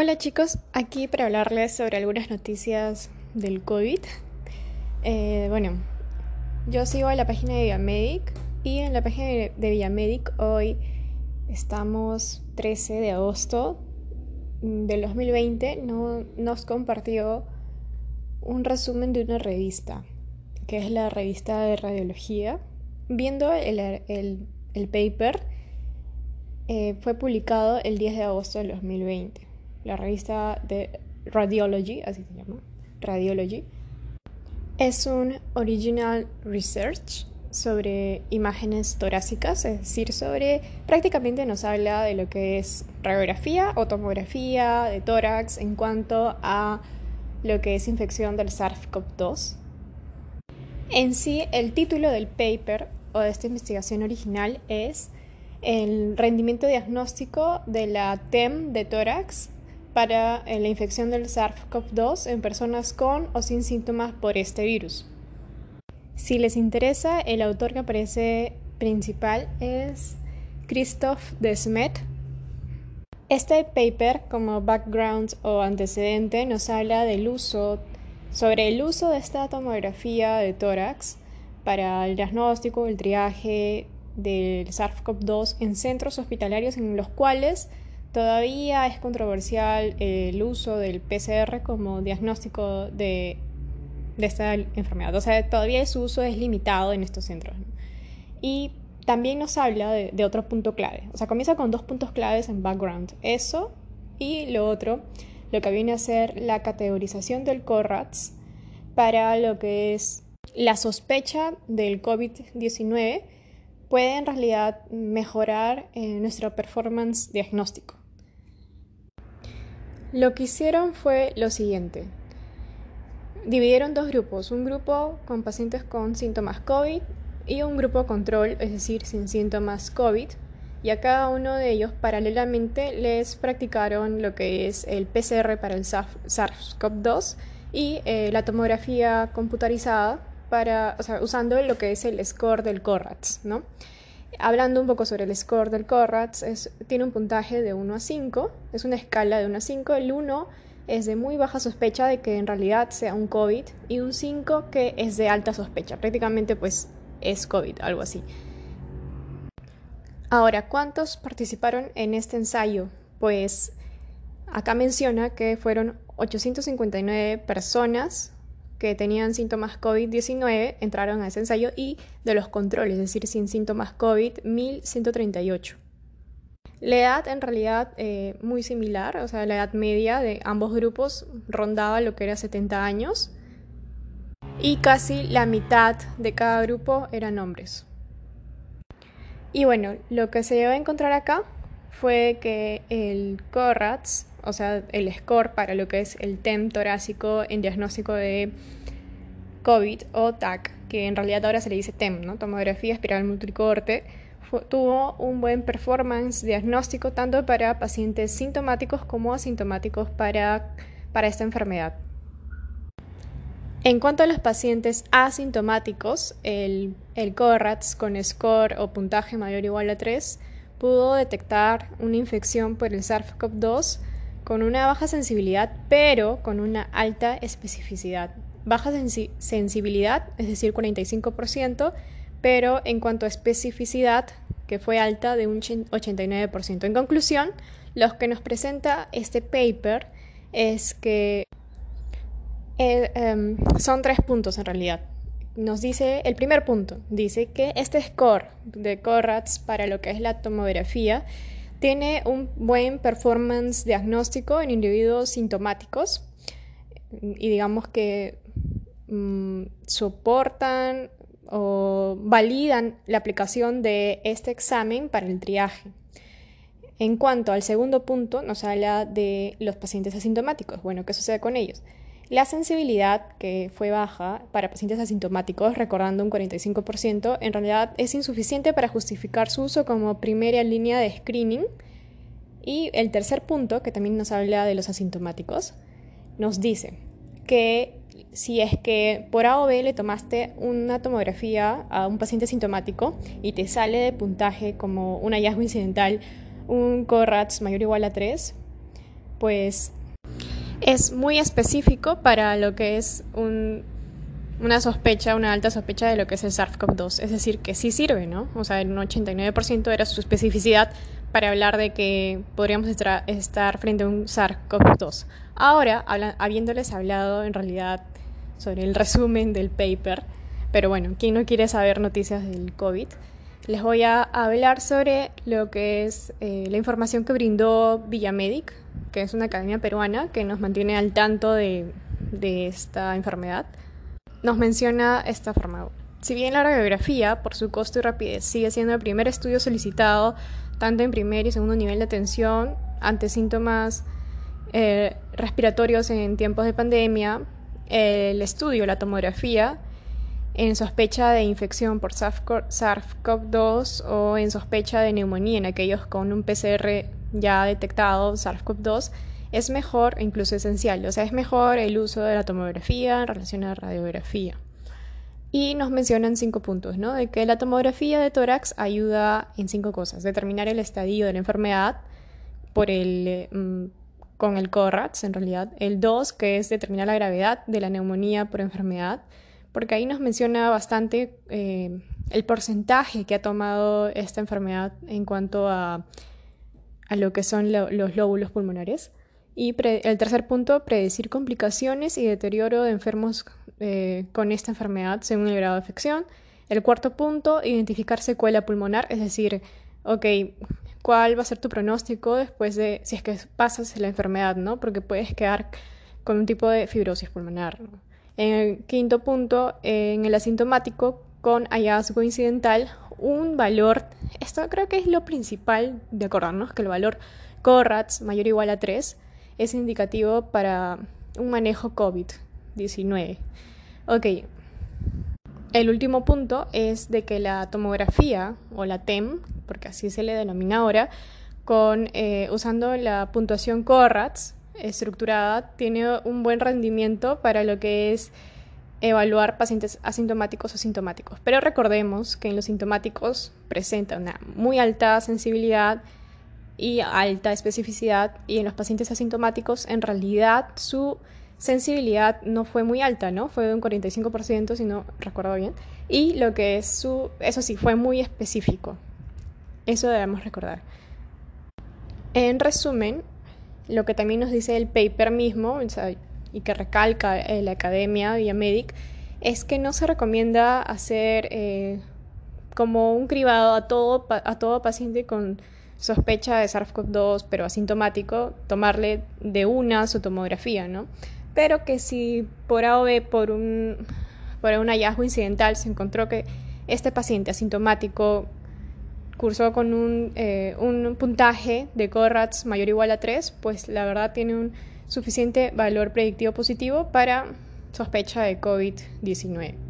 Hola chicos, aquí para hablarles sobre algunas noticias del COVID. Eh, bueno, yo sigo a la página de Villamedic y en la página de Villamedic hoy estamos 13 de agosto del 2020, no, nos compartió un resumen de una revista, que es la revista de radiología. Viendo el, paper, eh, fue publicado el 10 de agosto del 2020 la revista de Radiology, así se llama, Radiology, es un original research sobre imágenes torácicas, es decir, sobre prácticamente nos habla de lo que es radiografía o tomografía de tórax en cuanto a lo que es infección del SARS-CoV-2. En sí, el título del paper o de esta investigación original es el rendimiento diagnóstico de la TEM de tórax para eh, la infección del SARS-CoV-2 en personas con o sin síntomas por este virus. Si les interesa, el autor que aparece principal es Christoph Desmet. Este paper, como background o antecedente, nos habla del uso, sobre el uso de esta tomografía de tórax para el diagnóstico, el triaje del SARS-CoV-2 en centros hospitalarios en los cuales Todavía es controversial el uso del PCR como diagnóstico de, esta enfermedad. O sea, todavía su uso es limitado en estos centros. Y también nos habla de, otro punto clave. O sea, comienza con dos puntos claves en background. Eso y lo otro, lo que viene a ser la categorización del CORRATS para lo que es la sospecha del COVID-19 puede en realidad mejorar eh, nuestro performance diagnóstico. Lo que hicieron fue lo siguiente. Dividieron dos grupos, un grupo con pacientes con síntomas COVID y un grupo control, es decir, sin síntomas COVID, y a cada uno de ellos paralelamente les practicaron lo que es el PCR para el SARS-CoV-2 y eh, la tomografía computarizada para, usando lo que es el score del CORRATS, ¿no? Hablando un poco sobre el score del CORRATS, tiene un puntaje de 1 a 5, es una escala de 1 a 5, el 1 es de muy baja sospecha de que en realidad sea un COVID y un 5 que es de alta sospecha, prácticamente pues es COVID, algo así. Ahora, ¿cuántos participaron en este ensayo? Pues acá menciona que fueron 859 personas que tenían síntomas COVID-19 entraron a ese ensayo y de los controles, es decir, sin síntomas COVID, 1138. La edad en realidad eh, muy similar, o sea, la edad media de ambos grupos rondaba lo que era 70 años y casi la mitad de cada grupo eran hombres. Y bueno, lo que se iba a encontrar acá fue que el CORRATS o sea, el score para lo que es el TEM torácico en diagnóstico de COVID o TAC, que en realidad ahora se le dice TEM, ¿no? Tomografía espiral multicorte, tuvo un buen performance diagnóstico tanto para pacientes sintomáticos como asintomáticos para, para esta enfermedad. En cuanto a los pacientes asintomáticos, el, el CORRATS con score o puntaje mayor o igual a 3 pudo detectar una infección por el SARS-CoV-2 con una baja sensibilidad, pero con una alta especificidad. Baja sensibilidad, es decir, 45%, pero en cuanto a especificidad, que fue alta de un 89%. En conclusión, lo que nos presenta este paper es que eh, em, son tres puntos en realidad. Nos dice, el primer punto, dice que este score de CORRATS para lo que es la tomografía tiene un buen performance diagnóstico en individuos sintomáticos y digamos que mm, soportan o validan la aplicación de este examen para el triaje. En cuanto al segundo punto, nos habla de los pacientes asintomáticos. Bueno, ¿qué sucede con ellos? La sensibilidad, que fue baja para pacientes asintomáticos, recordando un 45%, en realidad es insuficiente para justificar su uso como primera línea de screening. Y el tercer punto, que también nos habla de los asintomáticos, nos dice que si es que por A le tomaste una tomografía a un paciente asintomático y te sale de puntaje como un hallazgo incidental un CORRATS mayor o igual a 3, pues es muy específico para lo que es un, una sospecha, una alta sospecha de lo que es el SARS-CoV-2. Es decir, que sí sirve, ¿no? O sea, en un 89% era su especificidad para hablar de que podríamos estar frente a un SARS-CoV-2. Ahora, habiéndoles hablado en realidad sobre el resumen del paper, pero bueno, ¿quién no quiere saber noticias del COVID? Les voy a hablar sobre lo que es eh, la información que brindó Villamedic, que es una academia peruana que nos mantiene al tanto de, esta enfermedad. Nos menciona esta forma. Si bien la radiografía, por su costo y rapidez, sigue siendo el primer estudio solicitado tanto en primer y segundo nivel de atención ante síntomas eh, respiratorios en tiempos de pandemia, el estudio, la tomografía, en sospecha de infección por SARS-CoV-2 o en sospecha de neumonía en aquellos con un PCR ya detectado SARS-CoV-2 es mejor e incluso esencial. O sea, es mejor el uso de la tomografía en relación a la radiografía. Y nos mencionan cinco puntos, ¿no? De que la tomografía de tórax ayuda en cinco cosas. Determinar el estadio de la enfermedad por el, mm, con el CORATS, en realidad. El dos, que es determinar la gravedad de la neumonía por enfermedad porque ahí nos menciona bastante eh, el porcentaje que ha tomado esta enfermedad en cuanto a, a lo que son los lóbulos pulmonares. Y el tercer punto, predecir complicaciones y deterioro de enfermos eh, con esta enfermedad según el grado de afección. El cuarto punto, identificar secuela pulmonar, es decir, ok, ¿cuál va a ser tu pronóstico después de si es que pasas la enfermedad, ¿no? Porque puedes quedar con un tipo de fibrosis pulmonar. En el quinto punto, en el asintomático con hallazgo incidental, un valor, esto creo que es lo principal de acordarnos, que el valor CORRATS mayor o igual a 3 es indicativo para un manejo COVID-19. Ok, el último punto es de que la tomografía o la TEM, porque así se le denomina ahora, con, eh, usando la puntuación CORRATS, estructurada tiene un buen rendimiento para lo que es evaluar pacientes asintomáticos o sintomáticos. Pero recordemos que en los sintomáticos presenta una muy alta sensibilidad y alta especificidad y en los pacientes asintomáticos en realidad su sensibilidad no fue muy alta, ¿no? Fue de un 45% si no recuerdo bien. Y lo que es su, eso sí, fue muy específico. Eso debemos recordar. En resumen, lo que también nos dice el paper mismo, y que recalca eh, la academia Medic, es que no se recomienda hacer eh, como un cribado a todo, a todo paciente con sospecha de SARS-CoV-2, pero asintomático, tomarle de una su tomografía, ¿no? Pero que si por A o B, por un, por un hallazgo incidental, se encontró que este paciente asintomático cursó con un, eh, un puntaje de CORRATS mayor o igual a 3, pues la verdad tiene un suficiente valor predictivo positivo para sospecha de COVID-19.